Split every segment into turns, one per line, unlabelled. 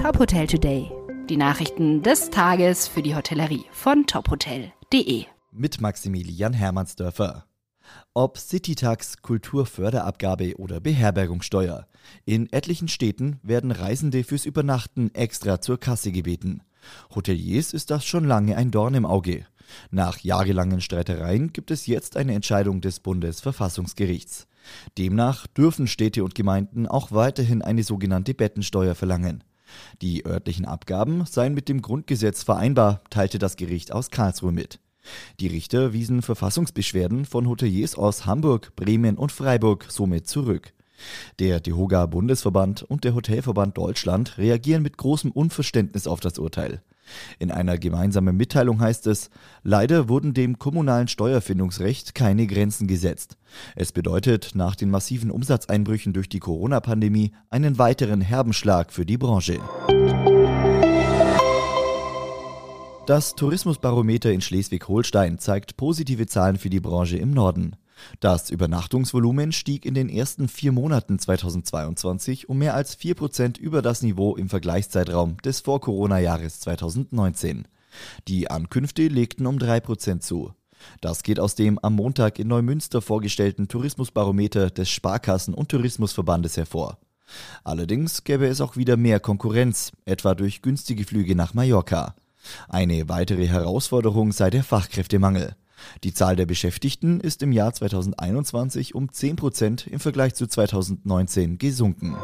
Top Hotel Today. Die Nachrichten des Tages für die Hotellerie von tophotel.de.
Mit Maximilian Hermannsdörfer. Ob Citytax, Kulturförderabgabe oder Beherbergungssteuer. In etlichen Städten werden Reisende fürs Übernachten extra zur Kasse gebeten. Hoteliers ist das schon lange ein Dorn im Auge. Nach jahrelangen Streitereien gibt es jetzt eine Entscheidung des Bundesverfassungsgerichts. Demnach dürfen Städte und Gemeinden auch weiterhin eine sogenannte Bettensteuer verlangen. Die örtlichen Abgaben seien mit dem Grundgesetz vereinbar, teilte das Gericht aus Karlsruhe mit. Die Richter wiesen Verfassungsbeschwerden von Hoteliers aus Hamburg, Bremen und Freiburg somit zurück. Der DEHOGA Bundesverband und der Hotelverband Deutschland reagieren mit großem Unverständnis auf das Urteil. In einer gemeinsamen Mitteilung heißt es, leider wurden dem kommunalen Steuerfindungsrecht keine Grenzen gesetzt. Es bedeutet nach den massiven Umsatzeinbrüchen durch die Corona-Pandemie einen weiteren herben Schlag für die Branche. Das Tourismusbarometer in Schleswig-Holstein zeigt positive Zahlen für die Branche im Norden. Das Übernachtungsvolumen stieg in den ersten vier Monaten 2022 um mehr als vier Prozent über das Niveau im Vergleichszeitraum des Vor-Corona-Jahres 2019. Die Ankünfte legten um drei Prozent zu. Das geht aus dem am Montag in Neumünster vorgestellten Tourismusbarometer des Sparkassen- und Tourismusverbandes hervor. Allerdings gäbe es auch wieder mehr Konkurrenz, etwa durch günstige Flüge nach Mallorca. Eine weitere Herausforderung sei der Fachkräftemangel. Die Zahl der Beschäftigten ist im Jahr 2021 um 10 Prozent im Vergleich zu 2019 gesunken.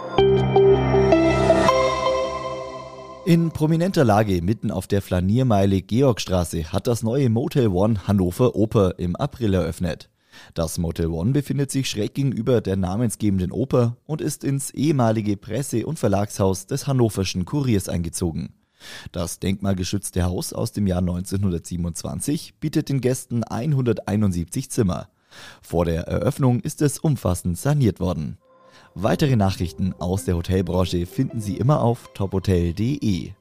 In prominenter Lage mitten auf der Flaniermeile Georgstraße hat das neue Motel One Hannover Oper im April eröffnet. Das Motel One befindet sich schräg gegenüber der namensgebenden Oper und ist ins ehemalige Presse- und Verlagshaus des Hannoverschen Kuriers eingezogen. Das denkmalgeschützte Haus aus dem Jahr 1927 bietet den Gästen 171 Zimmer. Vor der Eröffnung ist es umfassend saniert worden. Weitere Nachrichten aus der Hotelbranche finden Sie immer auf tophotel.de.